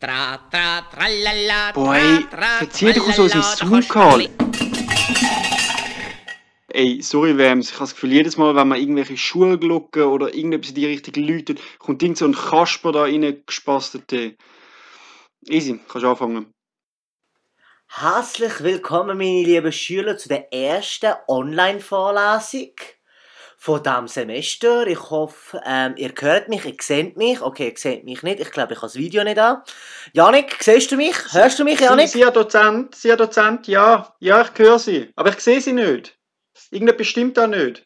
Tra, tra, tralala, Boah, tra, verzieh dich aus unserem Zoom-Call. Ey, sorry, Wams, ich habe das Gefühl, jedes Mal, wenn man irgendwelche Schulglocken oder irgendetwas in die Richtung läutet, kommt irgend so ein Kasper da reingespastete. Easy, kannst du anfangen. Herzlich willkommen, meine lieben Schüler, zu der ersten Online-Vorlesung von diesem Semester. Ich hoffe, ähm, ihr hört mich, ihr seht mich. Okay, ihr seht mich nicht. Ich glaube, ich habe das Video nicht an. Janik, siehst du mich? Hörst du mich, Sie, Janik? Sie, Herr Dozent, Sie, Dozent, ja, ja, ich höre Sie, aber ich sehe Sie nicht. Irgendetwas stimmt da nicht.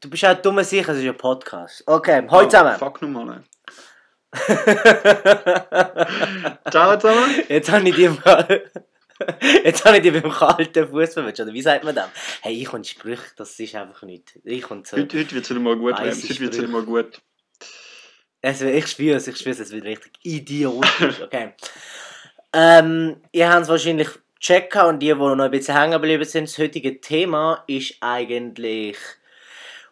Du bist auch dumme sicher, es ist ein Podcast. Okay, heute zusammen. Fuck nochmal. Ciao zusammen. Jetzt habe ich die mal. Jetzt habe ich die beim kalten Fuß verwünscht. Oder wie sagt man das? Hey, ich und Sprüche, das ist einfach nicht. Ich und so. Heute, heute wird es wieder mal gut, heute wird es wieder mal gut. Also, ich spüre es, ich spüre es, es wird richtig idiotisch. Okay. ähm, ihr habt es wahrscheinlich gecheckt und die, die noch ein bisschen hängen geblieben sind, das heutige Thema ist eigentlich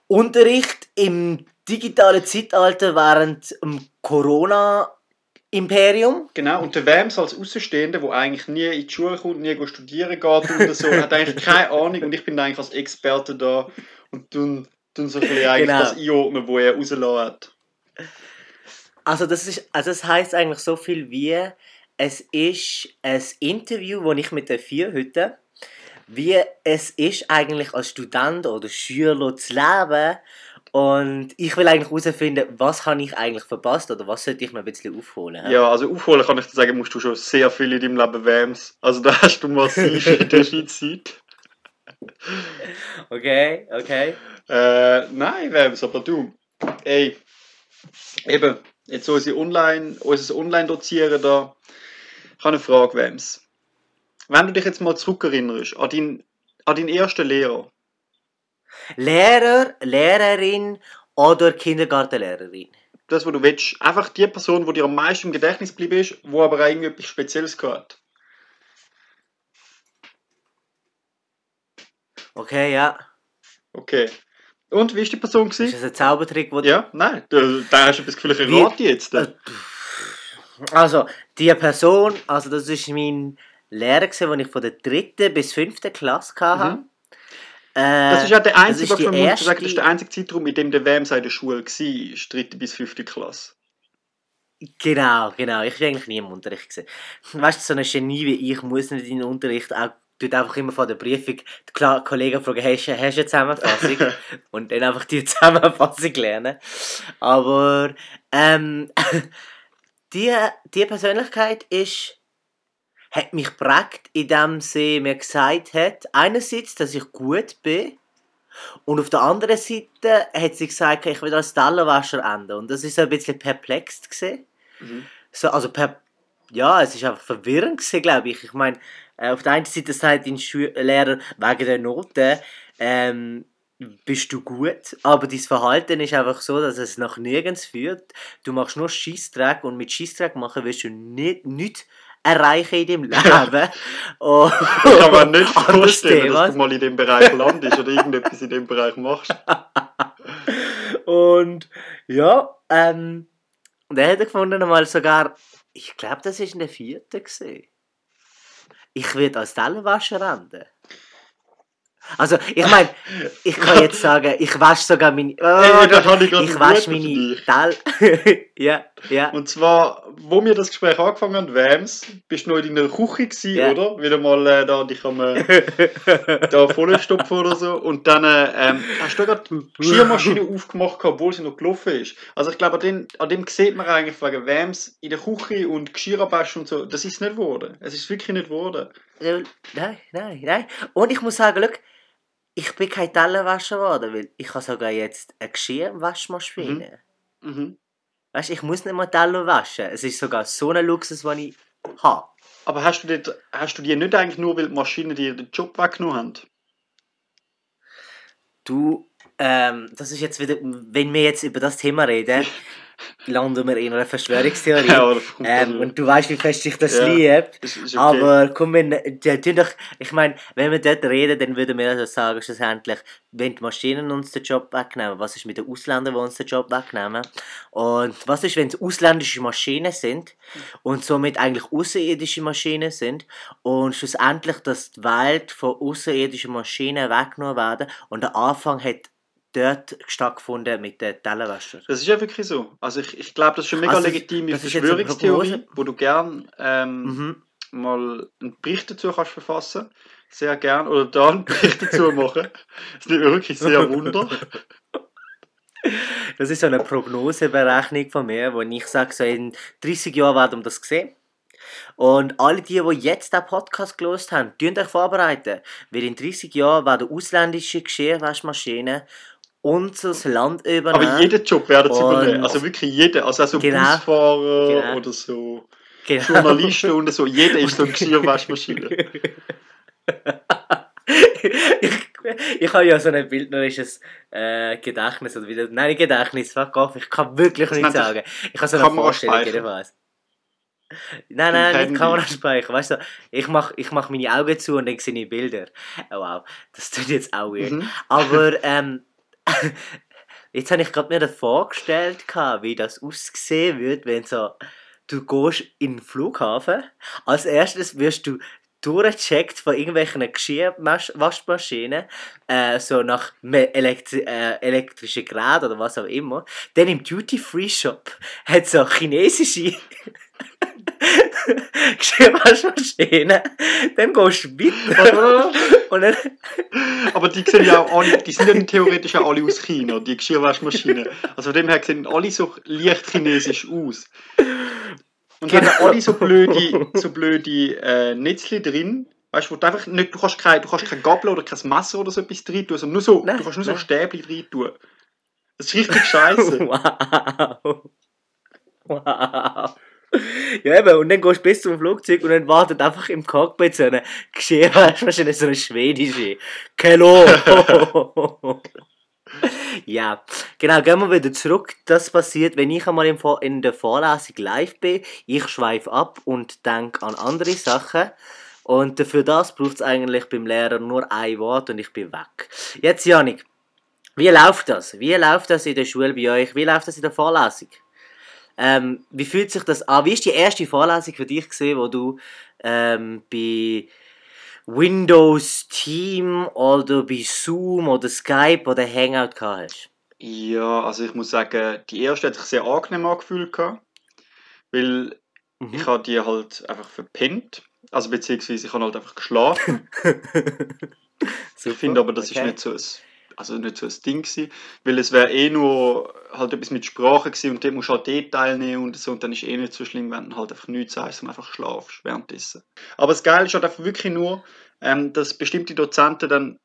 Unterricht im digitalen Zeitalter während dem Corona-Imperium. Genau, und der Wams als Außenstehender, der eigentlich nie in die Schule kommt, nie studieren geht oder so, hat eigentlich keine Ahnung und ich bin eigentlich als Experte da und tun, tun so ein bisschen eigentlich Genau. das einordnen, wo er rausgelassen hat. Also das ist, also das heißt eigentlich so viel wie es ist ein Interview, wo ich mit der vier heute, wie es ist eigentlich als Student oder Schüler zu leben und ich will eigentlich herausfinden, was habe ich eigentlich verpasst oder was sollte ich noch ein bisschen aufholen. Ja, also aufholen kann ich dir sagen, musst du schon sehr viel in deinem Leben Wams. Also da hast du massiv in der Schulzeit. Okay, okay. Äh, nein, Wams, aber du, ey, eben, jetzt unsere Online, unser Online-Dozieren da, ich habe eine Frage, Wams. Wenn du dich jetzt mal zurückerinnerst an deinen, an deinen ersten Lehrer, Lehrer, Lehrerin oder Kindergartenlehrerin. das, was du willst, einfach die Person, die dir am meisten im Gedächtnis geblieben ist, wo aber auch irgendwie etwas Spezielles gehört. Okay, ja. Okay. Und, wie ist die Person Ist gewesen? das ein Zaubertrick, wo Ja, nein, da, da hast du das Gefühl, ich rate jetzt. Äh, Also, die Person, also das ist mein Lehrer, gewesen, den ich von der dritten bis fünften Klasse hatte. Mhm. Das ist ja der einzige, was man erste- sagen, das ist der einzige Zeitraum, in dem der WMS in der Schule war, dritte bis fünfte Klasse. Genau, genau. Ich war eigentlich nie im Unterricht. Gewesen. Weißt du, so ein Genie wie ich muss nicht in den Unterricht auch tut einfach immer vor der Prüfung die Kollegen fragen, hast du, hast du eine Zusammenfassung? Und dann einfach die Zusammenfassung lernen. Aber ähm, die, die Persönlichkeit ist, hat mich geprägt, indem sie mir gesagt hat, einerseits, dass ich gut bin, und auf der anderen Seite hat sie gesagt, ich will als Tellerwäscher enden. Und das ist so ein bisschen perplex gesehen. Mhm. So, also per, ja, es ist einfach verwirrend gewesen, glaube ich. Ich meine, äh, auf der einen Seite sagt dein Schü Lehrer wegen der Noten, ähm, bist du gut, aber dein Verhalten ist einfach so, dass es nach nirgends führt. Du machst nur Scheissdreck und mit Scheissdreck machen wirst du nicht, nichts erreichen in deinem Leben. Und- Ich kann mir nicht Anderes vorstellen, Thema. dass du mal in dem Bereich landest oder irgendetwas in dem Bereich machst. Und ja, ähm, und er hat gefunden einmal sogar, ich glaube, das ist in der vierten. Ich werde als Tellerwäscher enden. Also, ich meine, ich kann jetzt sagen, ich wasche sogar meine. Ey, da habe ich ich wasche meine Tell. ja, ja. Und zwar, wo wir das Gespräch angefangen haben, Wams, bist du noch in deiner Küche gewesen, Ja. oder? Wieder mal äh, da dich am äh, da vollstopfen oder so. Und dann äh, ähm, hast du gerade die Geschirrmaschine aufgemacht, obwohl sie noch gelaufen ist. Also ich glaube, an dem, an dem sieht man eigentlich wegen Wams in der Küche und Geschirr abwaschen und so, das ist nicht geworden. Es ist wirklich nicht geworden. Nein, nein, nein. Und ich muss sagen, schau, ich bin kein Tellerwäscher geworden, weil ich habe sogar jetzt eine Geschirrwaschmaschine. Mhm. Weißt du, ich muss nicht mal Teller waschen. Es ist sogar so ein Luxus, den ich habe. Aber hast du, die, hast du die nicht eigentlich nur, weil die Maschinen dir den Job weggenommen haben? Du, ähm, das ist jetzt wieder, wenn wir jetzt über das Thema reden, landen wir in einer Verschwörungstheorie. Ja, ähm, dann- und du weißt, wie fest ich das Ja, liebe. Okay. Aber komm, wenn, ja, tun doch, ich meine, wenn wir dort reden, dann würden wir also sagen, schlussendlich, wenn die Maschinen uns den Job wegnehmen, was ist mit den Ausländern, die uns den Job wegnehmen? Und was ist, wenn es ausländische Maschinen sind und somit eigentlich außerirdische Maschinen sind und schlussendlich, dass die Welt von außerirdischen Maschinen weggenommen werden und der Anfang hat dort stattgefunden mit den Tellerwäschern. Das ist ja wirklich so. Also ich, ich glaube, das ist eine mega Also, legitime ist Verschwörungstheorie, wo du gern ähm, Mhm. mal einen Bericht dazu kannst verfassen. Sehr gern. Oder da einen Bericht dazu machen. Das nimmt mir wirklich sehr Wunder. Das ist so eine Prognoseberechnung von mir, wo ich sage, so in 30 Jahren werden wir das sehen. Und alle die, die jetzt den Podcast gelost haben, tun euch vorbereiten. Weil in 30 Jahren werden ausländische Geschirrwaschmaschinen unser Land übernehmen. Aber jeden Job werden sie übernehmen. Also wirklich jeder. Also auch so Genau. Busfahrer Genau. oder so Genau. Journalisten und so. Jeder ist so eine Geschirrwaschmaschine. ich, ich habe ja so ein bildnerisches äh, Gedächtnis. Oder wieder, nein, Gedächtnis, fuck off. Ich kann wirklich nichts sagen. Ich habe so eine Vorstellung, Kameraspeicher. jedenfalls. Nein, nein, Handy. nicht Kameraspeicher. Weißt du, ich mache ich mach meine Augen zu und dann sehe ich Bilder. Oh wow, das tut jetzt auch weird. Mhm. Aber ähm, jetzt habe ich gerade mir vorgestellt, wie das aussehen würde, wenn so du gehst in den Flughafen. Als erstes wirst du durchgecheckt von irgendwelchen Geschirrwaschmaschinen, äh, so nach elektri äh, elektrischen Geräten oder was auch immer. Dann im Duty-Free-Shop hat so chinesische Geschirrwaschmaschinen. Dann gehst du weiter und dann Aber die sehen ja auch alle, die sind ja theoretisch auch alle aus China, die Geschirrwaschmaschinen. Also von dem her sehen alle so leicht chinesisch aus. Und haben Genau. alle so blöde, so blöde äh, Netzli drin. Weißt du, wo du einfach nicht, du kannst kein, du kannst kein Gabel oder kein Messer oder so etwas drin tun, sondern nur so, Nein, du kannst nur so nein. Stäbli drin tun. Das ist richtig scheiße. Wow. Wow. Ja, eben, und dann gehst du bis zum Flugzeug und dann wartet einfach im Cockpit so eine Geschirrwaschmaschine, so eine schwedische. Kello! ja, genau, gehen wir wieder zurück. Das passiert, wenn ich einmal in der Vorlesung live bin. Ich schweife ab und denke an andere Sachen. Und für das braucht es eigentlich beim Lehrer nur ein Wort und ich bin weg. Jetzt, Janik, wie läuft das? Wie läuft das in der Schule bei euch? Wie läuft das in der Vorlesung? Ähm, wie fühlt sich das an? Wie ist die erste Vorlesung für dich gesehen, wo du ähm, bei Windows Team oder bei Zoom oder Skype oder Hangout gehabt hast? Ja, also ich muss sagen, die erste hat sich sehr angenehm angefühlt. gehabt, Weil Mhm. ich habe die halt einfach verpennt. Also beziehungsweise ich habe halt einfach geschlafen. Ich finde aber, das ist nicht so ein, also nicht so ein Ding gewesen, weil es wäre eh nur halt etwas mit Sprache gewesen und dort musst du halt eh teilnehmen und so und dann ist eh nicht so schlimm, wenn du halt einfach nichts sagst und einfach schlafst währenddessen. Aber das Geile ist halt einfach wirklich nur, ähm, dass bestimmte Dozenten dann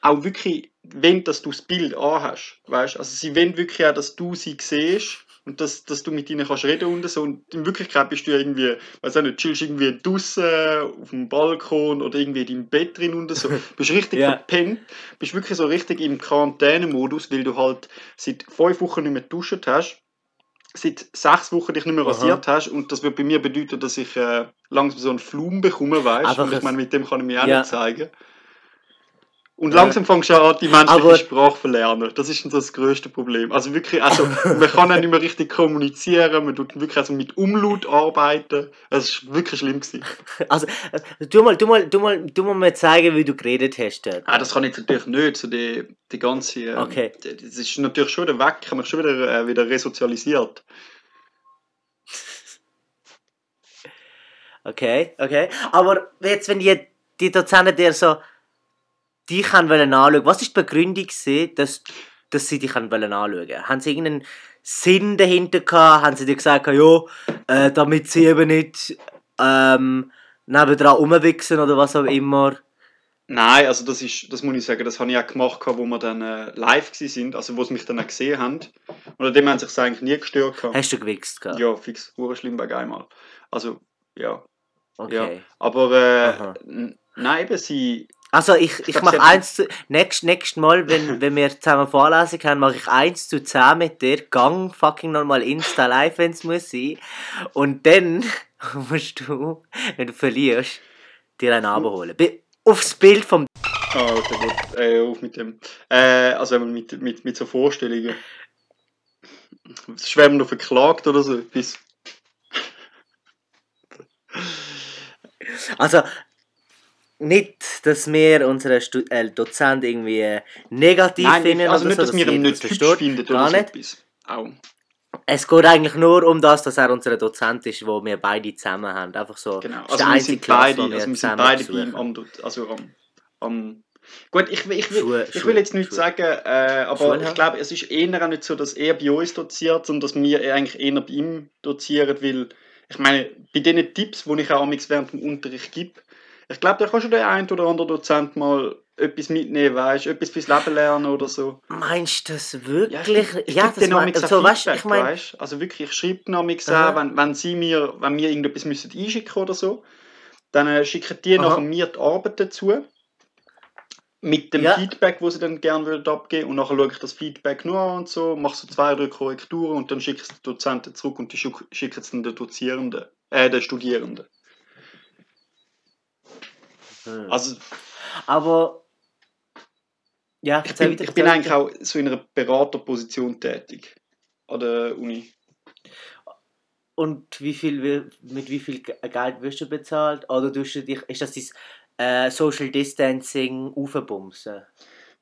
auch wirklich wollen, dass du das Bild anhast, weißt? Also sie wollen wirklich auch, dass du sie siehst und dass, dass du mit ihnen kannst reden und so und in Wirklichkeit bist du ja irgendwie, weiß auch nicht, chillst irgendwie draußen auf dem Balkon oder irgendwie in deinem Bett drin und so, bist richtig Ja. verpennt, bist wirklich so richtig im Quarantänemodus, weil du halt seit fünf Wochen nicht mehr geduscht hast, seit sechs Wochen dich nicht mehr Aha. rasiert hast und das wird bei mir bedeuten, dass ich äh, langsam so einen Flum bekomme, weißt und ich ein- meine, mit dem kann ich mich auch Ja. nicht zeigen. Und Ja. langsam fängst du an, die menschliche Aber- Sprache verlernen. Das ist das größte Problem. Also wirklich, also man kann auch nicht mehr richtig kommunizieren, man tut wirklich also mit Umlaut arbeiten. Das ist wirklich schlimm gewesen. Also, äh, du mal, du mal, du mal, du mal mir zeigen, wie du geredet hast dort. Ah, das kann ich natürlich nicht, so die, die ganze, ähm, Okay. das ist natürlich schon wieder weg, ich habe mich schon wieder, äh, wieder resozialisiert. Okay, okay. Aber jetzt, wenn die, die Dozenten dir so dich haben wollen anschauen, was ist die Begründung gewesen, dass, dass sie dich haben wollen anschauen? Haben sie irgendeinen Sinn dahinter gehabt? Haben sie dir gesagt, ja, äh, damit sie eben nicht ähm, nebendran rumwichsen oder was auch immer? Nein, also das ist, das muss ich sagen, das habe ich auch gemacht, wo wir dann äh, live sind, also wo sie mich dann auch gesehen haben. Und an dem haben sie sich eigentlich nie gestört. gehabt. Hast du gewichst gehabt? Ja, fix, hure schlimm bei einmal. Also, ja. Okay. Ja. Aber äh, nein, eben, sie, Also ich, ich mache eins zu... Nächstes nächst Mal, wenn, wenn wir zusammen Vorlesung haben, mache ich eins zu 10 mit dir. Gang fucking nochmal Insta live, wenn es muss sein. Und dann musst du, wenn du verlierst, dir einen abholen. Aufs Bild vom... Ah, okay, gut. Äh, auf mit dem. Äh, also mit, mit, mit so Vorstellungen. Schwärmen noch verklagt oder so etwas. Also, nicht, dass wir unseren Stu äh, Dozent irgendwie äh, negativ Nein, finden nicht, also oder nicht, so, dass wir ihn nicht versteht. finden Gar oder nicht. Auch. Es geht eigentlich nur um das, dass er unser Dozent ist, wo wir beide zusammen haben. Einfach so. Genau. Also wir sind Klasse, beide, wir also wir sind beide bei ihm am, also am, am Gut, ich, will- ich, ich Schule- will jetzt nichts Schule. sagen, äh, aber ich glaube, es ist eher auch nicht so, dass er bei uns doziert, sondern dass wir eigentlich eher bei ihm dozieren, weil ich meine, bei den Tipps, die ich auch während dem Unterricht gebe, ich glaube, da kann schon der ein oder andere Dozent mal etwas mitnehmen, weißt, etwas fürs Leben lernen oder so. Meinst du das Ja, wirklich? ich, ich Ja, denen mein- so, weißt, Feedback, ich meine, weißt? Also wirklich, ich schreibe Aha. auch, wenn, wenn sie mir, wenn wir irgendetwas müssen einschicken oder so, dann äh, schicken die Aha. nachher mir die Arbeit dazu. Mit dem Ja. Feedback, das sie dann gerne würden abgeben und nachher schaue ich das Feedback nur an und so, mache so zwei, drei Korrekturen und dann schicke ich es den Dozenten zurück und die schick- schicken es dann den Dozierenden, äh, den Studierenden. Hm. Also aber. Ja, ich bin, ich bin eigentlich auch so in einer Beraterposition tätig an der Uni. Und wie viel, mit wie viel Ge- Geld wirst du bezahlt? Oder du dich, ist das dein äh, Social Distancing aufbumsen?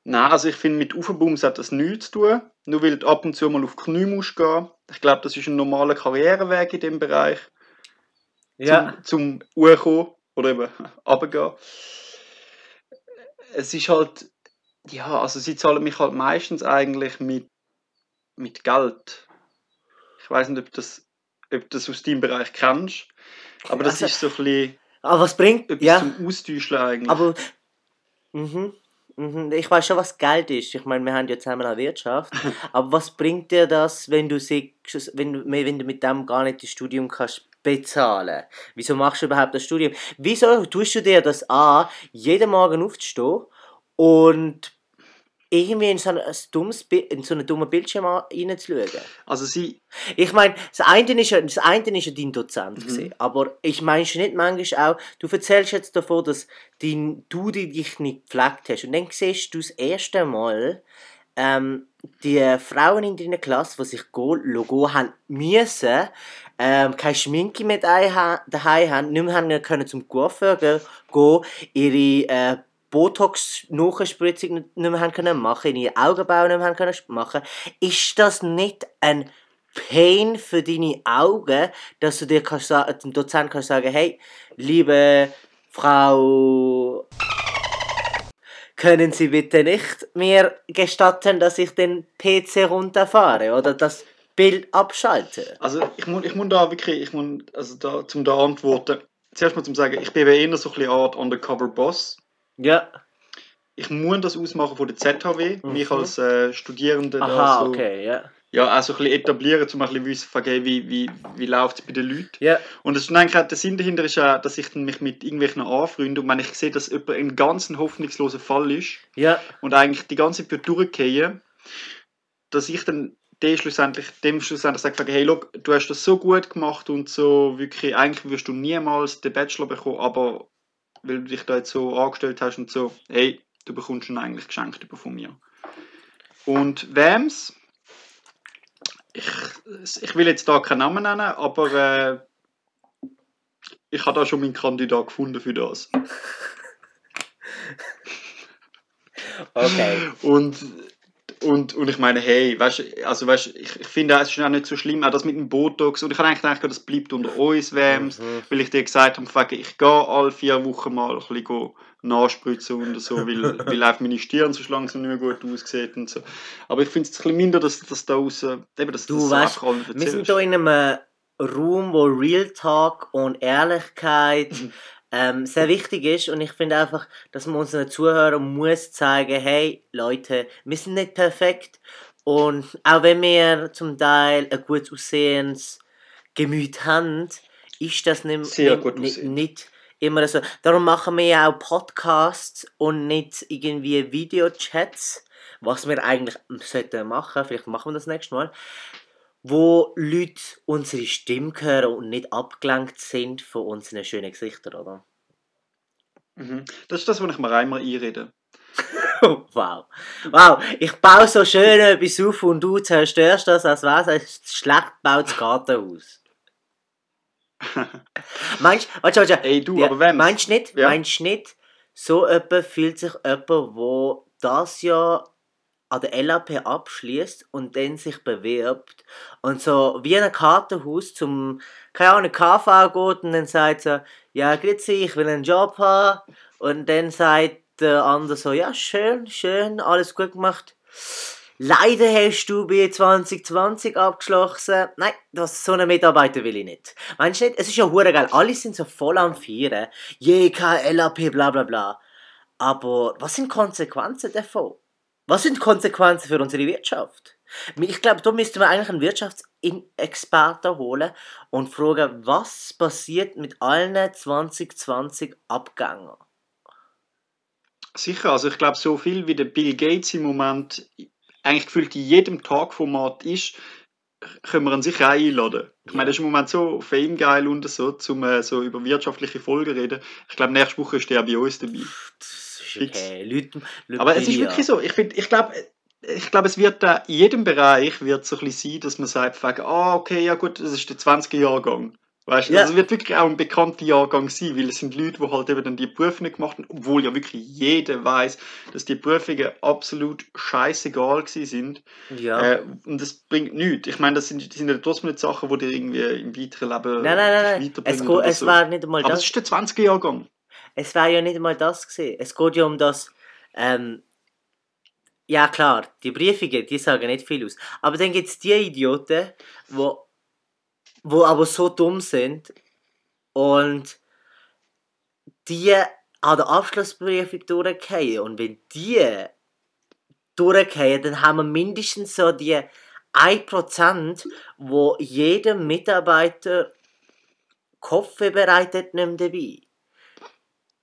Nein, also ich finde, mit Aufbums hat das nichts zu tun. Nur weil du ab und zu mal auf die Knie musst gehen. Ich glaube, das ist ein normaler Karriereweg in dem Bereich. Ja. Zum, zum Hochkommen oder eben runtergehen. Es ist halt, ja, also sie zahlen mich halt meistens eigentlich mit, mit Geld. Ich weiß nicht, ob das, ob du das aus deinem Bereich kennst. Aber das Also, ist so ein bisschen Aber was bringt. etwas Ja, zum Austauschen eigentlich. aber. Mhm. Mhm. Ich weiß schon, was Geld ist. Ich meine, wir haben ja zusammen eine Wirtschaft. aber was bringt dir das, wenn du, siehst, wenn, du- wenn du mit dem gar nicht das Studium kannst bezahlen? Wieso machst du überhaupt das Studium? Wieso tust du dir das an, jeden Morgen aufzustehen und irgendwie in so ein, dummes, in so einen dummen Bildschirm reinzuschauen? also sie, Ich meine, das eine ist ja, das eine ist ja dein Dozent, Mhm. gewesen, aber ich meine schon nicht manchmal auch, du erzählst jetzt davon, dass dein, du dich nicht gepflegt hast und dann siehst du das erste Mal ähm, die Frauen in deiner Klasse, die sich go, Logo haben müssen, ähm, keine Schminke mehr daheim ha- daheim haben, nicht mehr haben können zum Coiffeur gehen, ihre äh, Botox-Nachspritzung nicht mehr haben können machen, ihre Augenbrauen nicht mehr haben können machen. Ist das nicht ein Pain für deine Augen, dass du dir kannst, dem Dozent kannst sagen, hey, liebe Frau, können Sie bitte nicht mir gestatten, dass ich den PC runterfahre oder das Bild abschalte? Also ich muss, ich muss da wirklich, ich muss, also da, zum da antworten, zuerst mal zum sagen, ich bin eher so ein bisschen Art Undercover Boss. Ja. Ich muss das ausmachen von der ZHW, Mhm. mich als äh, Studierende da Aha, so, okay, ja. Ja, auch so ein bisschen etablieren, um ein bisschen wissen, okay, wie, wie, wie läuft es bei den Leuten. Ja. Und das ist eigentlich auch, der Sinn dahinter ist auch, dass ich mich mit irgendwelchen anfreunde und wenn ich sehe, dass jemand ein ganz ein hoffnungsloser Fall ist Ja. und eigentlich die ganze Zeit durchgehen, dass ich dann dem schlussendlich, dem schlussendlich sage, hey, look, du hast das so gut gemacht und so, wirklich, eigentlich wirst du niemals den Bachelor bekommen, aber weil du dich da jetzt so angestellt hast und so, hey, du bekommst ihn eigentlich geschenkt über von mir. Und wem's? Ich, ich will jetzt da keinen Namen nennen, aber äh, ich habe da schon meinen Kandidat gefunden für das. Okay. Und, und, und ich meine, hey, weißt also weißt, ich, ich finde, es ist auch nicht so schlimm, auch das mit dem Botox. Und ich habe eigentlich gedacht, das bleibt unter uns, Wams, Mhm. weil ich dir gesagt habe, ich gehe alle vier Wochen mal ein bisschen nachspritzen und so, weil, weil einfach meine Stirn so langsam nicht mehr gut aussieht und so. Aber ich finde es ein bisschen minder, dass das da raus, eben, dass Du das weißt, Wir sind hier in einem Raum, wo Real Talk und Ehrlichkeit ähm, sehr wichtig ist und ich finde einfach, dass man unseren Zuhörern muss zeigen, hey Leute, wir sind nicht perfekt und auch wenn wir zum Teil ein gut aussehendes Gemüt haben, ist das nicht, Sehr nicht, gut nicht, aussehend. nicht immer so. Darum machen wir ja auch Podcasts und nicht irgendwie Videochats, was wir eigentlich sollten machen. Vielleicht machen wir das nächste Mal. Wo Leute unsere Stimme hören und nicht abgelenkt sind von unseren schönen Gesichtern, oder? Mhm. Das ist das, was ich mir einmal einrede. wow. Wow, ich baue so schön etwas auf und du zerstörst das, als wäre es ein schlecht gebautes Gartenhaus. Meinst du, Ey, du, ja, aber wenn's- meinst du nicht, Ja. meinst nicht, so jemand fühlt sich jemand, wo das Jahr an der LAP abschließt und dann sich bewirbt und so wie in ein Kartenhaus zum, keine Ahnung, KV geht und dann sagt so, ja, grüezi, ich will einen Job haben und dann sagt der andere so, ja, schön, schön, alles gut gemacht. Leider hast du bei 2020 abgeschlossen. Nein, das, so einen Mitarbeiter will ich nicht. Meinst du nicht? Es ist ja hure geil. Alle sind so voll am. Je, kein LAP, bla bla bla. Aber was sind Konsequenzen davon? Was sind Konsequenzen für unsere Wirtschaft? Ich glaube, da müssten wir eigentlich einen Wirtschaftsexperten holen und fragen, was passiert mit allen 2020 Abgängen? Sicher, also ich glaube, so viel wie der Bill Gates im Moment eigentlich gefühlt in jedem Tagformat ist, können wir ihn sicher auch einladen. Ich Ja. meine, das ist im Moment so fame geil und so, zum äh, so über wirtschaftliche Folgen reden. Ich glaube, nächste Woche ist der bei uns dabei. Das ist okay. Leute, Leute Aber es ist wirklich so. Ich, find, ich glaube, ich glaube, es wird da in jedem Bereich wird so ein bisschen sein, dass man sagt, ah, okay, ja gut, das ist der 20er Jahrgang. Weißt du, Ja. also es wird wirklich auch ein bekannter Jahrgang sein, weil es sind Leute, die halt eben dann die Prüfungen gemacht haben, obwohl ja wirklich jeder weiß, dass die Prüfungen absolut scheißegal gewesen sind. Ja. Äh, und das bringt nichts. Ich meine, das sind, das sind ja trotzdem nicht Sachen, die dir irgendwie im weiteren Leben Nein, nein, nein, nein. Es, weiterbringen oder es so. war nicht einmal Aber das. es ist der 20er Jahrgang. Es war ja nicht einmal das gesehen. Es geht ja um das. Ähm, ja klar, die Briefungen, die sagen nicht viel aus. Aber dann gibt es die Idioten, wo, wo aber so dumm sind und die an der Abschlussprüfung durchgehen. Und wenn die durchgehen, dann haben wir mindestens so die 1%, wo jedem Mitarbeiter Kaffee bereitet, nicht dabei.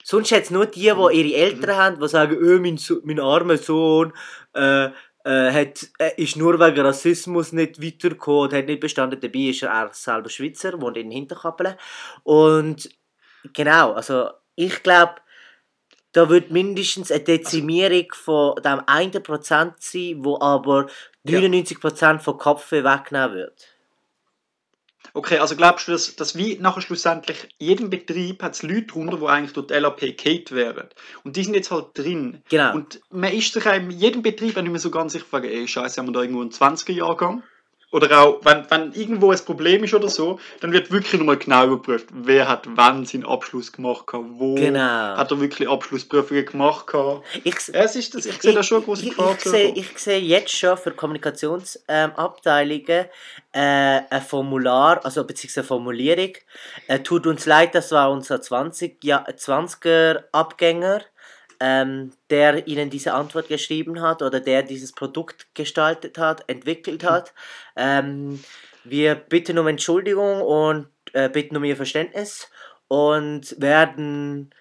Sonst hat es nur die, Mhm. die ihre Eltern haben, die sagen, oh, mein, so mein armer Sohn äh, äh, hat, äh, ist nur wegen Rassismus nicht weitergekommen und hat nicht bestanden. Dabei ist er auch selber Schweizer, wohnt in Hinterkappelen. Und genau, also ich glaube, da wird mindestens eine Dezimierung von dem 1% sein, wo aber Ja. 99% von Kaffee weggenommen wird. Okay, also glaubst du, dass, dass wie nachher schlussendlich jedem Betrieb hat es Leute drunter, die eigentlich durch die LAP Kate wären. Und die sind jetzt halt drin. Genau. Und man ist sich in jedem Betrieb auch nicht mehr so ganz sicher, fragen, ey, scheiße, haben wir da irgendwo einen 20er-Jahrgang? Oder auch, wenn, wenn irgendwo ein Problem ist oder so, dann wird wirklich nochmal genau überprüft, wer hat wann seinen Abschluss gemacht, wo Genau. hat er wirklich Abschlussprüfungen gemacht. Ich, es ist das, ich sehe da schon eine große ich, Gefahr. ich, sehe, ich sehe jetzt schon für Kommunikationsabteilungen äh, ein Formular, also beziehungsweise eine Formulierung. Äh, tut uns leid, das war unser 20, ja, 20er Abgänger, ähm, der ihnen diese Antwort geschrieben hat oder der dieses Produkt gestaltet hat, entwickelt hat. Ähm, wir bitten um Entschuldigung und äh, bitten um ihr Verständnis und werden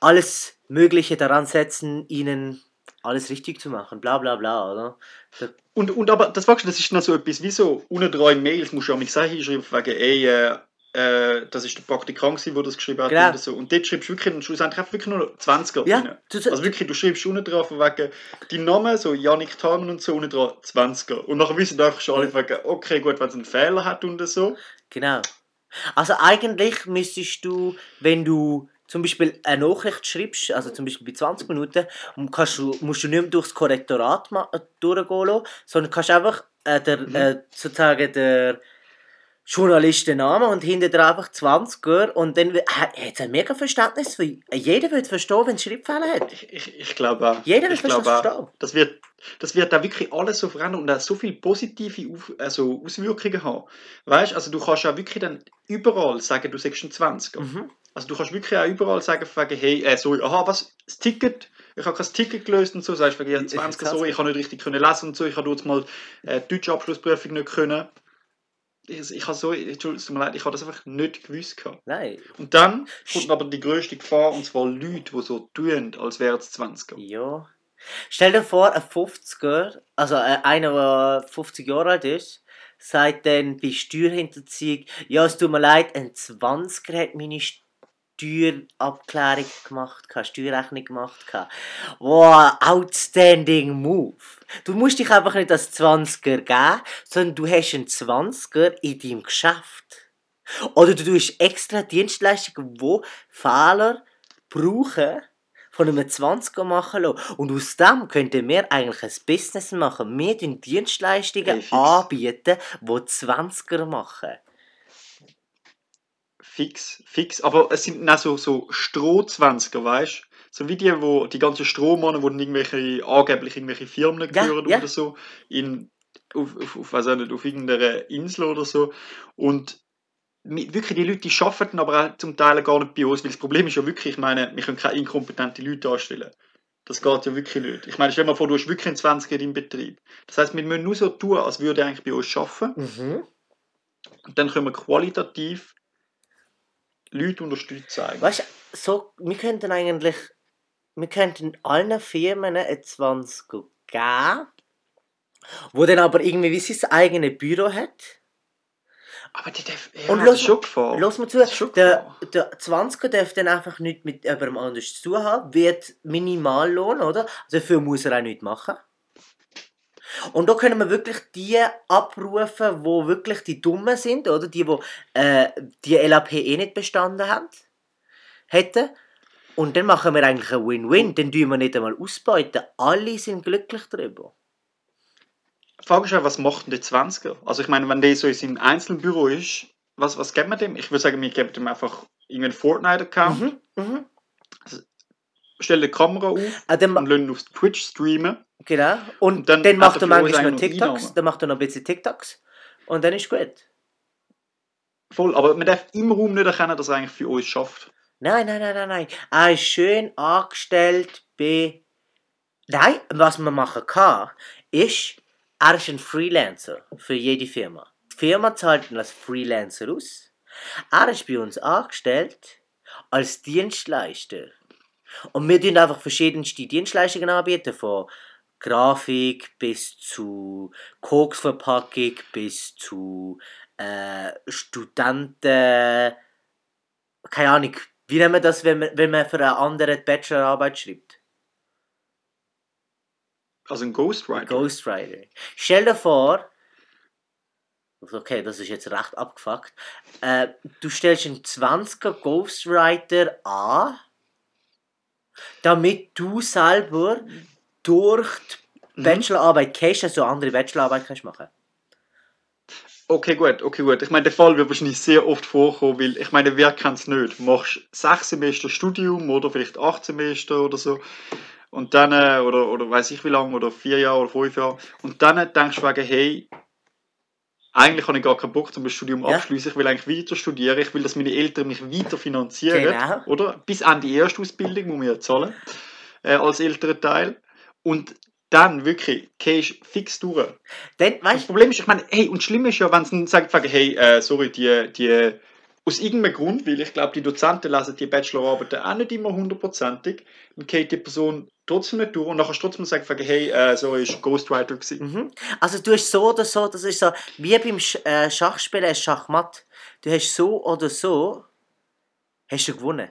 alles Mögliche daran setzen, ihnen alles richtig zu machen, bla bla bla, oder? Da, Und, und aber das das ist noch so etwas wie so, unter drei Mails musst du auch mich sagen, hinschreiben, wegen, ey, äh, äh, das ist der Praktikant, gewesen, der das geschrieben hat Genau. oder so. Und dort schreibst du wirklich schlussendlich einfach wirklich nur 20er Ja, rein. du- Also wirklich, du schreibst unten drauf von wegen dein Name, so Janik Thalmann und so, unten drauf 20er. Und nachher wissen einfach schon alle, wegen, okay, gut, wenn es einen Fehler hat und so. Genau. Also eigentlich müsstest du, wenn du zum Beispiel eine Nachricht schreibst, also zum Beispiel bei 20 Minuten, und kannst du, musst du nicht mehr durchs Korrektorat durchgehen lassen, sondern kannst einfach äh, der, äh, sozusagen der Journalistennamen und hinter dran einfach 20er und dann hat ein mega Verständnis für jeder wird verstehen, wenn es Schreibfehler hat. Ich, ich, ich glaube auch. Jeder wird ich glaube das verstehen. das wird, das wird da wirklich alles so verändern und auch so viele positive Auf, also Auswirkungen haben. Weißt also du kannst auch wirklich dann überall sagen, du sagst ein 20er. Mhm. Also du kannst wirklich auch überall sagen, fragen, hey, äh, sorry, aha, was, das Ticket, ich habe kein Ticket gelöst und so, sagst du, ja, Ist 20 das sorry, ich habe nicht richtig können lesen und so, ich habe jetzt mal äh, die deutsche Abschlussprüfung nicht können. Ich, ich habe so, Entschuldigung, tut mir leid, ich habe das einfach nicht gewusst. Gehabt. Nein. Und dann kommt aber die grösste Gefahr, und zwar Leute, die so tun, als wären es 20er. Ja. Stell dir vor, ein 50er, also äh, einer, der 50 Jahre alt ist, sagt dann bei Steuerhinterziehung, ja, es tut mir leid, ein 20er hat meine Steuerabklärung gemacht, Steuerrechnung gemacht. Wow, outstanding move. Du musst dich einfach nicht als 20er geben, sondern du hast einen 20er in deinem Geschäft. Oder du tust extra Dienstleistungen, wo Fehler brauchen, von einem 20er machen lassen. Und aus dem könnten wir eigentlich ein Business machen. Wir tun Dienstleistungen Hey, anbieten, die 20er machen. Fix, fix. Aber es sind auch so, so Stroh-20er, weißt du? So wie die, wo die ganzen Strohmannen, die dann irgendwelche, angeblich irgendwelche Firmen Ja, gehören ja. oder so, in, auf, auf, auf, weiß nicht, auf irgendeiner Insel oder so. Und wirklich, die Leute, die arbeiten aber auch zum Teil gar nicht bei uns, weil das Problem ist ja wirklich, ich meine, wir können keine inkompetente Leute anstellen. Das geht ja wirklich nicht. Ich meine, stell dir mal vor, du hast wirklich einen 20er im Betrieb. Das heißt, wir müssen nur so tun, als würde er eigentlich bei uns arbeiten. Mhm. Und dann können wir qualitativ Leute unterstützen. eigentlich. Weißt du, so, wir könnten eigentlich, wir könnten allen Firmen ein 20er geben, wo dann aber irgendwie wie sein eigenes Büro hat. Aber die darf. Ja, Und das los ist schon Gefahr. Los mal zu, der, der 20er darf dann einfach nicht mit jemandem anders zu haben, wird Minimallohn, oder? Dafür muss er auch nichts machen. Und da können wir wirklich die abrufen, wo wirklich die Dummen sind, oder? Die, wo äh, die LAP eh nicht bestanden haben, hätten. Und dann machen wir eigentlich ein Win-Win. Dann tun wir nicht einmal ausbeuten. Alle sind glücklich darüber. Die Frage ist ja, was macht denn der 20er? Also, ich meine, wenn der so in seinem Einzelbüro ist, was, was geben wir dem? Ich würde sagen, wir geben dem einfach irgendeinen Fortnite-Account, Mhm, mhm. stellen die Kamera auf Ah, dann, und lassen ihn auf Twitch streamen. Genau. Und, Und dann dann, macht er manchmal noch TikToks. Dann macht er noch ein bisschen TikToks. Und dann ist gut. Voll, aber man darf im Raum nicht erkennen, dass er eigentlich für uns schafft. Nein, nein, nein, nein, nein. Er ist schön angestellt bei. Nein, was man machen kann, ist, er ist ein Freelancer für jede Firma. Die Firma zahlt ihn als Freelancer aus. Er ist bei uns angestellt als Dienstleister. Und wir tun einfach verschiedenste Dienstleistungen anbieten, von Grafik bis zu Koksverpackung bis zu äh, Studenten. Keine Ahnung, wie nennt man das, wenn man, wenn man für einen anderen die Bachelorarbeit schreibt? Also ein Ghostwriter. Ghostwriter. Stell dir vor, okay, das ist jetzt recht abgefuckt, äh, du stellst einen 20er Ghostwriter an, damit du selber durch die Mhm. Bachelorarbeit gehst, also andere Bachelorarbeit kannst machen. Okay, gut, okay, gut. Ich meine, der Fall wird wahrscheinlich sehr oft vorkommen, weil ich meine, wer kennt es nicht? Du machst sechs Semester Studium oder vielleicht acht Semester oder so. Und dann, äh, oder, oder weiß ich wie lange, oder vier Jahre oder fünf Jahre. Und dann denkst du wegen, hey, eigentlich habe ich gar keinen Bock, um das Studium Ja. abzuschließen. Ich will eigentlich weiter studieren. Ich will, dass meine Eltern mich weiter finanzieren. Genau. Oder? Bis an die erste Ausbildung muss man ja zahlen. Äh, als älterer Teil. Und dann wirklich, gehst du fix durch. Dann, Das weißt Problem ist, ich meine, hey, und schlimm ist ja, wenn sie dann sagen, hey, äh, sorry, die, die, aus irgendeinem Grund, weil ich glaube, die Dozenten lesen die Bachelorarbeiten auch nicht immer hundertprozentig, dann geht die Person trotzdem nicht durch und nachher kannst du trotzdem sagen, hey, äh, so ist Ghostwriter gewesen. Mhm. Also du hast so oder so, das ist so, wie beim Sch äh, Schachspielen Schachmatt. Du hast so oder so, hast du gewonnen.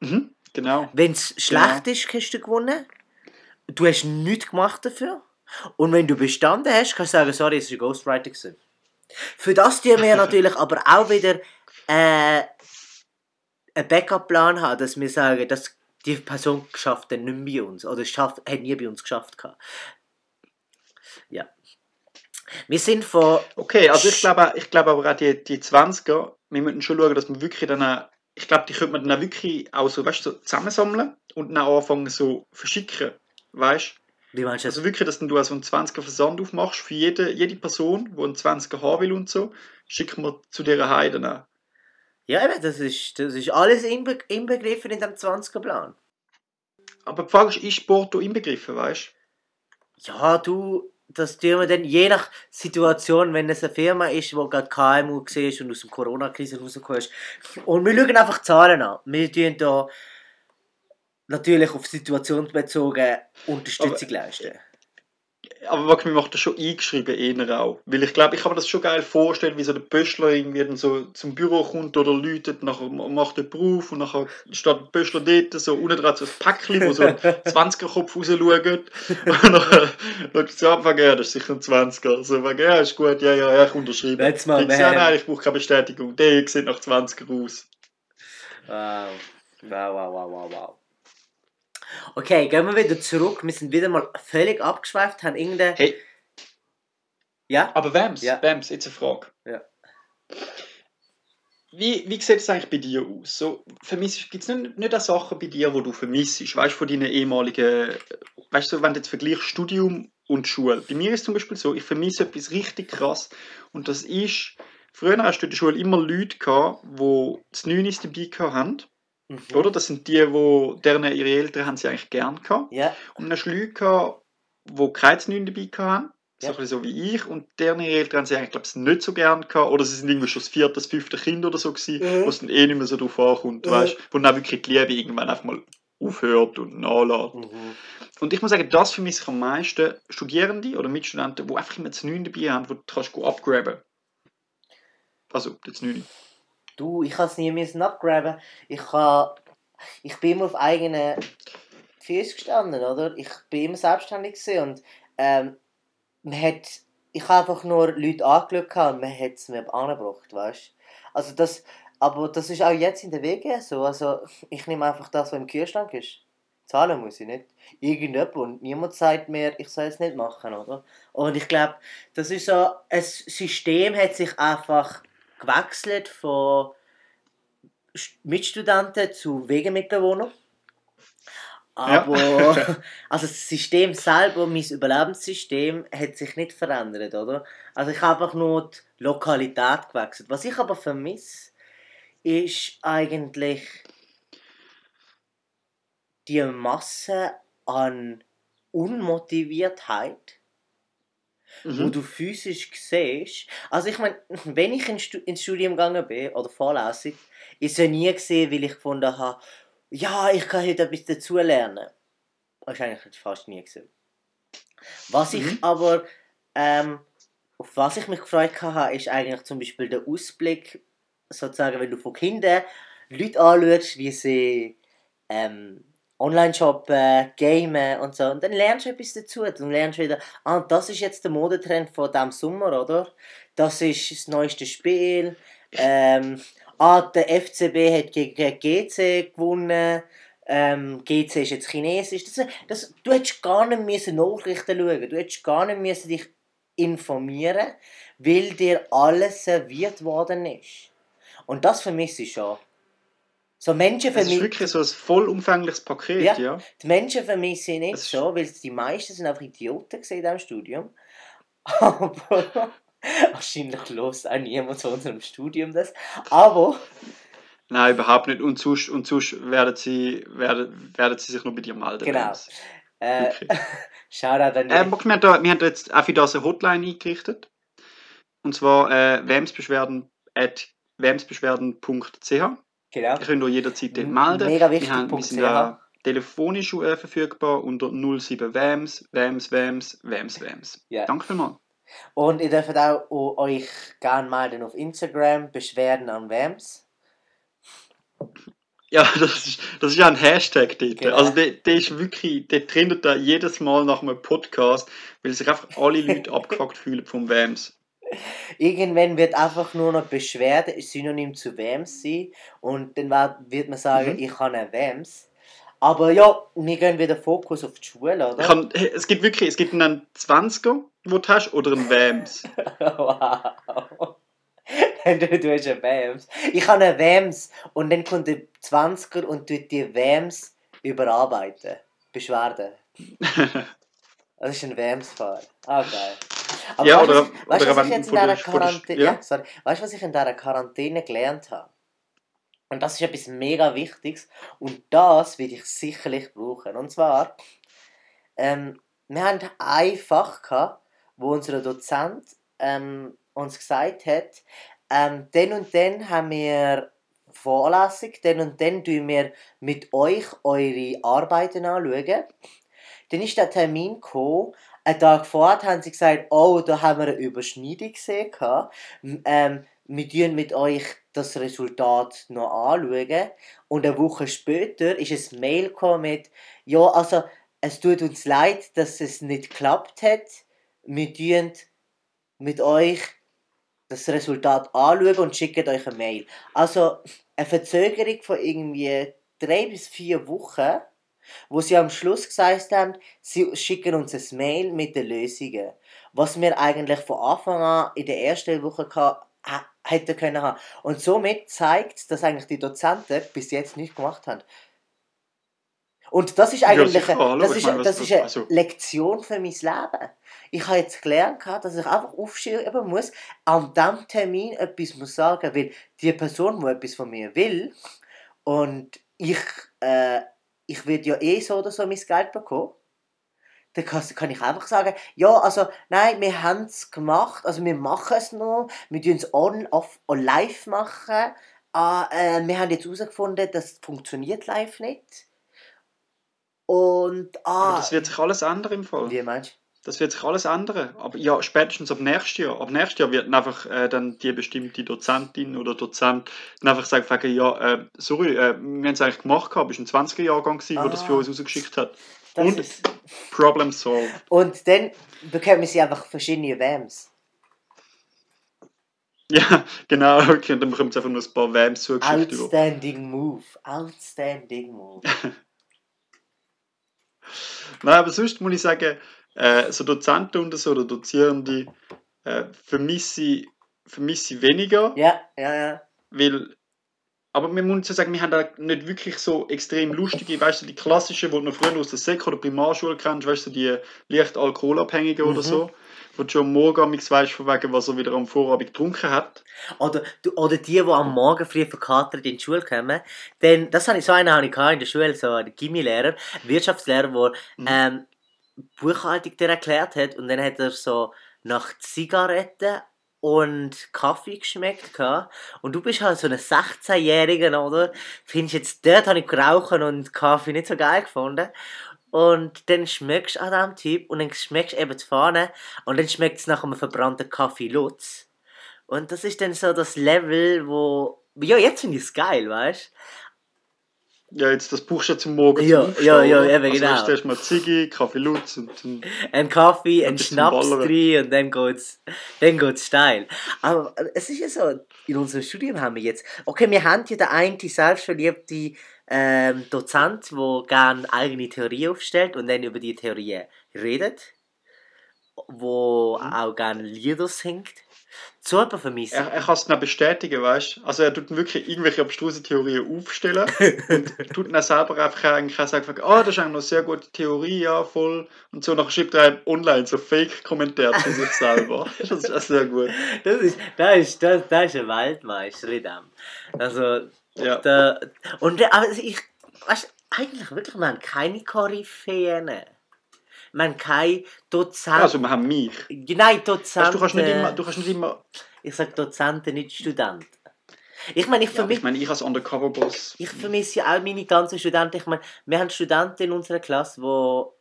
Mhm, genau. Wenn es schlecht ist, hast du gewonnen. Du hast nichts gemacht dafür. Und wenn du bestanden hast, kannst du sagen, sorry, es war ein Ghostwriter. gewesen. Für das tun wir natürlich aber auch wieder äh, einen Backup-Plan haben, dass wir sagen, dass die Person schafft dann nicht bei uns. Oder schafft, hat nie bei uns geschafft. gehabt. Ja. Wir sind von... Okay, also ich glaube, ich glaube aber auch die, die 20er, wir müssen schon schauen, dass wir wirklich dann, auch- ich glaube, die könnte man dann auch wirklich auch so, weißt du, so zusammensammeln und dann auch anfangen so verschicken, weißt Wie meinst du das? Also wirklich, dass du also einen 20er Versand aufmachst für jede, jede Person, die einen 20er haben will und so, schicken wir zu dieser Heide dann. Ja, eben, das ist, das ist alles inbe inbegriffen in dem 20er-Plan. Aber die Frage ist, ist Porto inbegriffen, weißt Ja, du, das tun wir dann je nach Situation, wenn es eine Firma ist, die gerade KMU ist und aus der Corona-Krise rausgekommen ist. Und wir schauen einfach Zahlen an. Wir tun da natürlich auf Situation bezogen Unterstützung leisten. Aber was mir macht das schon eingeschrieben, eher auch. Weil ich glaube, ich kann mir das schon geil vorstellen, wie so der Pöschler irgendwie dann so zum Büro kommt oder läutet, nachher macht er Beruf und nachher steht der Pöschler dort, so unten dran so ein Päckchen, wo so ein 20er-Kopf raus schaut. Und nachher schaut sie ab, ja, das ist sicher ein 20er. So, ja, ist gut, ja, ja, ja, ich unterschreibe. Jetzt mal, Ich ja, nein, ich brauche keine Bestätigung. Der sieht nach 20er aus. Wow. Wow, wow, wow, wow, wow. Okay, gehen wir wieder zurück. Wir sind wieder mal völlig abgeschweift, haben irgendeine... Hey, Ja? aber Wams, Ja. Wams, jetzt eine Frage. Ja. Wie, wie sieht es eigentlich bei dir aus? So, gibt es nicht, nicht auch Sachen bei dir, wo du vermisst? Weißt du, von deinen ehemaligen, weißt du, wenn du jetzt vergleichst Studium und Schule. Bei mir ist zum Beispiel so, ich vermisse etwas richtig krass. Und das ist, früher hast du in der Schule immer Leute gehabt, die das Neuniste dabei gehabt haben. Mhm. Oder? Das sind die, wo, deren ihre Eltern haben sie eigentlich gern gehabt. Ja, Und dann hast du Leute gehabt, die kein Neun dabei hatten. So, Ja. so wie ich. Und deren Eltern haben sie eigentlich, glaube ich, nicht so gern gehabt. Oder sie sind irgendwie schon das vierte, das fünfte Kind oder so gewesen, Mhm. wo es dann eh nicht mehr so drauf ankommt. Mhm. Weißt? Wo dann auch wirklich die Liebe irgendwann einfach mal aufhört und nachlässt. mhm. Und ich muss sagen, das für mich am meisten Studierende oder Mitstudenten, die einfach immer Neun dabei haben, wo du kannst go abgraben. Also, das Neun. Du, ich kann es nie müssen abgraben. Ich kann... Ich bin immer auf eigenen Füßen gestanden, oder? Ich bin immer selbstständig und ähm, man hat... Ich habe einfach nur Leute angeschaut und man hat es mir angebracht, weißt Also das... Aber das ist auch jetzt in der Wege so. Also ich nehme einfach das, was im Kühlschrank ist. Zahlen muss ich nicht. Irgendjemand und niemand sagt mir, ich soll es nicht machen, oder? Und ich glaube, das ist so, ein System hat sich einfach gewechselt von St- Mitstudenten zu Wegemitbewohnern. Aber also das System selber, mein Überlebenssystem, hat sich nicht verändert, oder? Also ich habe einfach nur die Lokalität gewechselt. Was ich aber vermisse, ist eigentlich die Masse an Unmotiviertheit, wo Mhm. du physisch siehst. Also ich meine, wenn ich ins Studium gegangen bin, oder vorlässig, ist es nie gesehen, weil ich gefunden habe, ja, ich kann heute etwas dazulernen. Wahrscheinlich fast nie gesehen. Was ich Mhm. aber, ähm, auf was ich mich gefreut habe, ist eigentlich zum Beispiel der Ausblick, sozusagen, wenn du von Kindern Leute anschaust, wie sie ähm, online shoppen, gamen und so, und dann lernst du etwas dazu. Dann lernst du wieder, ah, das ist jetzt der Modetrend von diesem Sommer, oder? Das ist das neueste Spiel. Ähm, ah, der FCB hat gegen GC gewonnen. Ähm, GC ist jetzt chinesisch. Das, das, du hättest gar nicht müssen Nachrichten schauen. Du hättest gar nicht müssen dich informieren, weil dir alles serviert worden ist. Und das vermisse ich schon. So Menschen Es ist wirklich so ein vollumfängliches Paket, Ja. ja. Die Menschen vermisse ich nicht Es so, weil die meisten sind einfach Idioten in diesem Studium. Aber wahrscheinlich los auch niemand zu unserem Studium das. Aber Nein, überhaupt nicht. Und sonst, und sonst werden, sie, werden, werden sie sich nur bei dir melden. Genau. Äh, Wirklich. Shoutout an Ähm, wir, haben da, wir haben da jetzt auch für das eine Hotline eingerichtet. Und zwar äh, wemsbeschwerden wemsbeschwerden.ch. Ihr Genau. könnt euch jederzeit dort melden. mega wichtig, Wir, haben, wir sind da telefonisch verfügbar unter 07 WAMS, WAMS, WAMS, WAMS, WAMS. Ja. Danke vielmals. Und ihr dürft auch euch gerne melden auf Instagram, Beschwerden an WAMS. Ja, das ist, das ist ja ein Hashtag dort. Genau. Also der, der ist wirklich, der trendet da jedes Mal nach einem Podcast, weil sich einfach alle Leute abgefuckt fühlen vom WAMS. Irgendwann wird einfach nur noch Beschwerde Synonym zu WAMS sein. Und dann wird man sagen, Mhm. ich habe einen WAMS. Aber ja, wir gehen wieder Fokus auf die Schule, oder? Kann, es gibt wirklich, es gibt einen 20er, wo du hast, oder einen WAMS. wow. du, du hast einen WAMS. Ich habe einen WAMS und dann kommt der 20er und tut die WAMS überarbeiten. Beschwerden. Das ist ein WAMS-Fall. Ah, geil. Aber Ja, weißt du, oder- was- weißt, oder was ich jetzt in dieser Quarantäne, ja. ja, sorry, weißt was ich in dieser Quarantäne gelernt habe? Und das ist etwas mega Wichtiges und das werde ich sicherlich brauchen. Und zwar, ähm, wir haben ein Fach gehabt, wo unser Dozent ähm, uns gesagt hat, ähm, dann und dann haben wir Vorlesung, dann und dann tun wir mit euch eure Arbeiten anschauen. Dann ist der Termin gekommen, einen Tag vorher haben sie gesagt, oh, da haben wir eine Überschneidung gesehen. Ähm, wir tun mit euch das Resultat noch anschauen. Und eine Woche später ist ein Mail mit, ja, also es tut uns leid, dass es nicht geklappt hat. Wir tun mit euch das Resultat anschauen und schicken euch eine Mail. Also eine Verzögerung von irgendwie drei bis vier Wochen, wo sie am Schluss gesagt haben, sie schicken uns ein Mail mit den Lösungen. Was wir eigentlich von Anfang an in der ersten Woche hätten können haben. Und somit zeigt, dass eigentlich die Dozenten bis jetzt nichts gemacht haben. Und das ist eigentlich sicher, eine, das ist, meine, das ist eine also- Lektion für mein Leben. Ich habe jetzt gelernt, dass ich einfach aufschreiben muss, an diesem Termin etwas muss sagen, weil die Person, die etwas von mir will, und ich, äh, ich werde ja eh so oder so mein Geld bekommen, dann kann, ich einfach sagen, ja, also, nein, wir haben es gemacht, also wir machen es noch, wir tun es on, off, on live machen, ah, äh, wir haben jetzt herausgefunden, das funktioniert live nicht. Und, ah, Aber das wird sich alles ändern im Fall. wie meinst Das wird sich alles ändern. Aber ja, spätestens ab nächstes Jahr. Ab nächstes Jahr wird dann einfach äh, dann die bestimmte Dozentin oder Dozent dann einfach sagen, ja, äh, sorry, äh, wir haben es eigentlich gemacht, gehabt, es war ein 20er-Jahrgang, gewesen, der das Ah. für uns rausgeschickt hat. Das Und ist, Problem solved. und dann bekommen sie einfach verschiedene WAMs. Ja, genau. Okay, und dann bekommt es einfach nur ein paar Vamps zugeschickt. über. Outstanding Move. Outstanding Move. Nein, aber sonst muss ich sagen, äh, so Dozenten und so oder Dozierende äh, vermisse ich, vermisse ich weniger. Ja, ja, ja. Weil, aber wir müssen so sagen, wir haben da nicht wirklich so extrem lustige, weißt du, die klassischen, die du noch früher aus der Sek- oder Primarschule kennst, weißt du, die leicht Alkoholabhängigen oder Mhm. so, wo du schon am Morgen weißt, von wegen, was er wieder am Vorabend getrunken hat. Oder, oder die, die am Morgen früh verkatert in die Schule kommen. Denn das habe ich, so einen habe ich in der Schule, so ein Chemielehrer, Wirtschaftslehrer, der Mhm. ähm, Buchhaltung dir erklärt hat und dann hat er so nach Zigaretten und Kaffee geschmeckt gehabt. und du bist halt so ein 16-Jähriger, oder? Findest jetzt, dort habe ich gerauchen und Kaffee nicht so geil gefunden. Und dann schmeckst du an diesem Typ und dann schmeckst du eben die Fahne und dann schmeckt es nach einem verbrannten Kaffee Lutz. Und das ist dann so das Level, wo. Ja, jetzt finde ich es geil, weißt Ja, jetzt, das du ja zum Morgen Ja, zum ja, ja, eben, also, genau. Du, erstmal Ziggy, Kaffee Lutz und dann? Ein Kaffee, ein Schnaps drin und dann geht's, dann geht's steil. Aber es ist ja so, in unserem Studium haben wir jetzt. Okay, wir haben ja den einen selbstverliebte ähm, Dozent, der gerne eigene Theorie aufstellt und dann über die Theorie redet. Wo Mhm. auch gerne Lieder singt. So etwas vermisse ich. er, er kann es dann bestätigen, weißt du? Also er tut wirklich irgendwelche abstrusen Theorien aufstellen und tut dann selber einfach eigentlich auch sagen, ah, das ist eigentlich noch eine sehr gute Theorie, ja, voll. Und so nachher schreibt er online so Fake-Kommentare zu sich selber. Das ist auch sehr gut. Das ist, das ist, das, das ist ein Weltmeister in dem. Also, Ja. da, und aber ich, weißt, eigentlich wirklich, wir haben keine Koryphäen. Haben keine Dozenten. Also wir haben mich. Nein, Dozenten. Weißt, du kannst nicht immer, du kannst nicht immer, Ich sage Dozenten, nicht Studenten. Ich meine, ich ja, vermisse ich meine, ich als Undercover-Boss, ich vermisse ja auch meine ganzen Studenten. Ich meine, wir haben Studenten in unserer Klasse, wo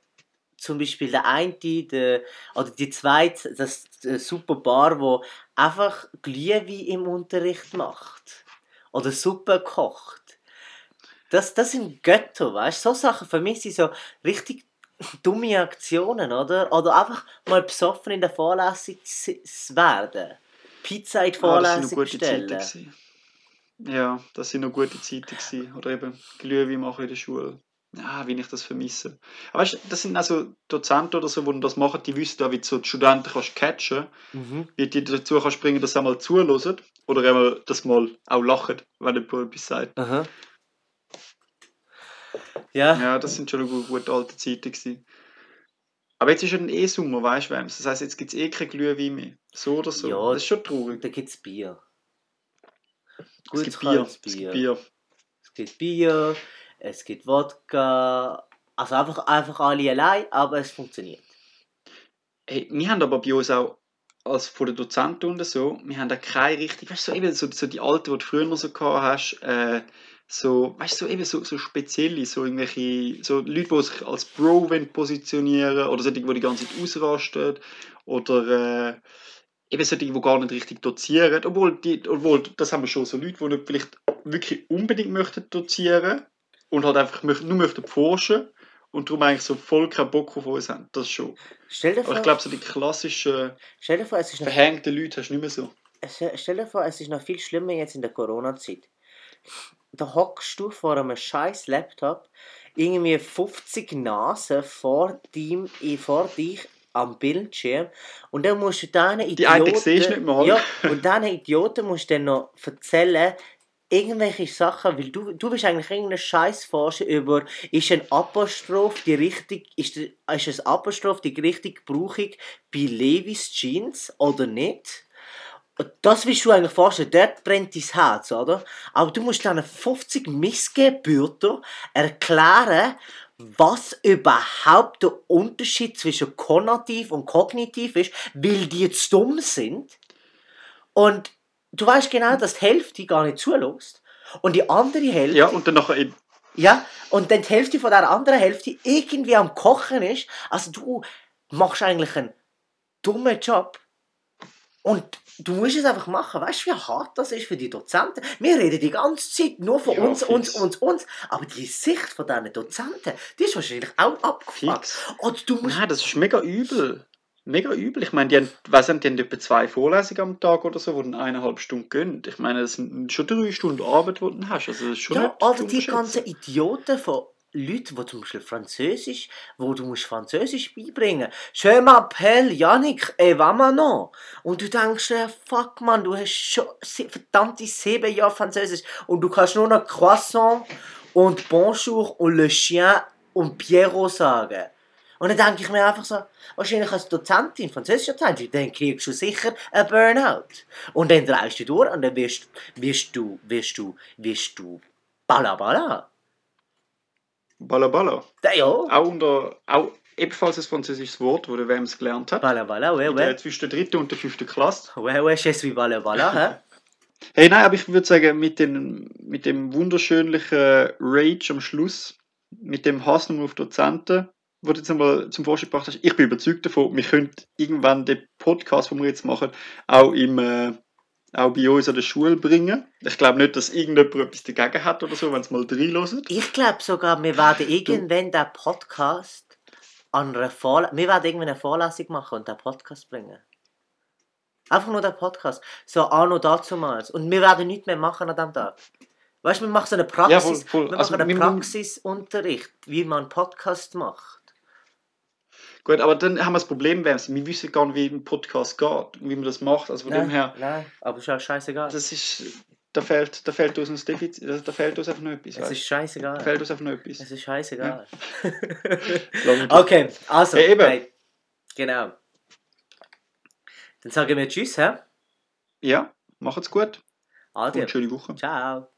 zum Beispiel der eine, der, oder die zweite, das äh, super Paar, wo einfach Glühwein im Unterricht macht. Oder Suppe kocht. Das, das sind Götter, weißt du? So Sachen vermisse ich so richtig dumme Aktionen, oder? Oder einfach mal besoffen in der Vorlesung werden. Pizza in die ah, Vorlesung gute Zeiten stellen. gewesen. Ja, das sind noch gute Zeiten gewesen. Oder eben Glühwein machen in der Schule. Ja, wie ich das vermisse. Aber weißt du, das sind also Dozenten oder so, die das machen, die wissen auch, wie du so die Studenten kannst catchen Mhm. wie die dazu kannst bringen, dass sie einmal zuhören oder einmal das mal auch lachen, wenn jemand etwas sagt. Aha. Ja. Ja, das sind schon eine gute, alte Zeiten gewesen. Aber jetzt ist ja dann eh Sommer, weißt du, Wams? Das heisst, jetzt gibt es eh kein Glühwein mehr. So oder so. Ja. Das ist schon traurig. Da gibt es Bier. Es Gutes gibt Bier. Es Bier. Bier. Es gibt Bier, es gibt Wodka. Also einfach, einfach alle allein, aber es funktioniert. Hey, wir haben aber bei uns auch, als von den Dozenten und so, wir haben da keine richtig, weißt du, so eben so, so die alten, die du früher noch so gehabt hast, äh, so, weißt du, so eben so, so spezielle, so irgendwelche, so Leute, die sich als Bro positionieren oder solche, die die ganze Zeit ausrasten oder äh, eben solche, die gar nicht richtig dozieren, obwohl, die, obwohl das haben wir schon so Leute, die nicht vielleicht wirklich unbedingt möchten dozieren und halt einfach nur möchten forschen und darum eigentlich so voll keinen Bock auf uns haben, das schon. Stell dir Aber vor, ich glaube, so die klassischen vor, verhängten Leute hast du nicht mehr so. Stell dir vor, es ist noch viel schlimmer jetzt in der Corona-Zeit. Da hockst du vor einem scheiß Laptop, irgendwie 50 Nasen vor, dem, eh, vor dich am Bildschirm und dann musst du diesen Idioten... Die einen siehst du nicht mal. Ja, und diesen Idioten musst du dann noch erzählen, irgendwelche Sachen, weil du, du bist eigentlich irgendeinen Scheiß forschen über, ist ein Apostroph die richtig, ist, ist ein Apostroph die richtige Brauchung bei Levis Jeans oder nicht? Und Das willst du eigentlich vorstellen, dort brennt dein Herz, oder? Aber du musst diesen 50 Missgebürter erklären, was überhaupt der Unterschied zwischen konnativ und kognitiv ist, weil die zu dumm sind. Und du weißt genau, dass die Hälfte gar nicht zulässt. Und die andere Hälfte Ja, und dann nachher in, ja, und dann die Hälfte von der anderen Hälfte irgendwie am Kochen ist. Also du machst eigentlich einen dummen Job. Und du musst es einfach machen. Weißt du, wie hart das ist für die Dozenten? Wir reden die ganze Zeit nur von Ja, uns, uns, fix. uns, uns. Aber die Sicht von diesen Dozenten, die ist wahrscheinlich auch abgefuckt. Und du musst... Nein, das ist mega übel. Mega übel. Ich meine, die haben, weiss nicht, die haben etwa zwei Vorlesungen am Tag oder so, wo dann eineinhalb Stunden gehen. Ich meine, das sind schon drei Stunden Arbeit, die du hast. Also das ist schon Ja, zu oder die ganzen Idioten von Leuten, die zum Beispiel Französisch, wo du musst Französisch beibringen. Je m'appelle Yannick et va. Und du denkst fuck man, du hast schon verdammte sieben Jahre Französisch und du kannst nur noch Croissant und Bonjour und Le Chien und Pierrot sagen. Und dann denke ich mir einfach so, wahrscheinlich als Dozentin, französischer Dozentin, dann kriegst du sicher einen Burnout. Und dann drehst du durch und dann wirst, wirst du, wirst du, wirst du, bala bala. Balla Balla. Ja, ja. Auch, unter, auch ebenfalls ein französisches Wort, wo der Wem es gelernt hat. Bala bala, ouais, ouais. zwischen der dritten und der fünften Klasse. Ouais, ouais, je suis bala bala, hä? Hey, nein, aber ich würde sagen, mit dem, mit dem wunderschönlichen Rage am Schluss, mit dem Hass nur auf Dozenten, wo du jetzt einmal zum Vorschein gebracht hast, ich bin überzeugt davon, wir können irgendwann den Podcast, den wir jetzt machen, auch, im, äh, auch bei uns an der Schule bringen. Ich glaube nicht, dass irgendjemand etwas dagegen hat oder so, wenn es mal reinhört. Ich glaube sogar, wir werden irgendwann den Podcast an einer Vorlesung, wir werden irgendwann eine Vorlesung machen und den Podcast bringen. Einfach nur den Podcast. So anno dazumals. Und wir werden nichts mehr machen an diesem Tag. Weißt du, wir machen so eine Praxis, Ja, voll, voll. wir Also, machen einen wir- Praxisunterricht, wie man einen Podcast macht. Gut, aber dann haben wir das Problem, wir wissen gar nicht, wie ein Podcast geht und wie man das macht. Also von dem her, nein, aber ist ja scheißegal. das ist, da fehlt, da fehlt uns ein Defizit, da fehlt uns einfach noch etwas. Es weißt ist scheißegal. Da fehlt uns einfach noch etwas. Es ist scheißegal. Lang- okay, also. Ja, eben. hey, genau. Dann sagen wir Tschüss, hä? Ja, macht's gut Adieu. und schöne Woche. Ciao.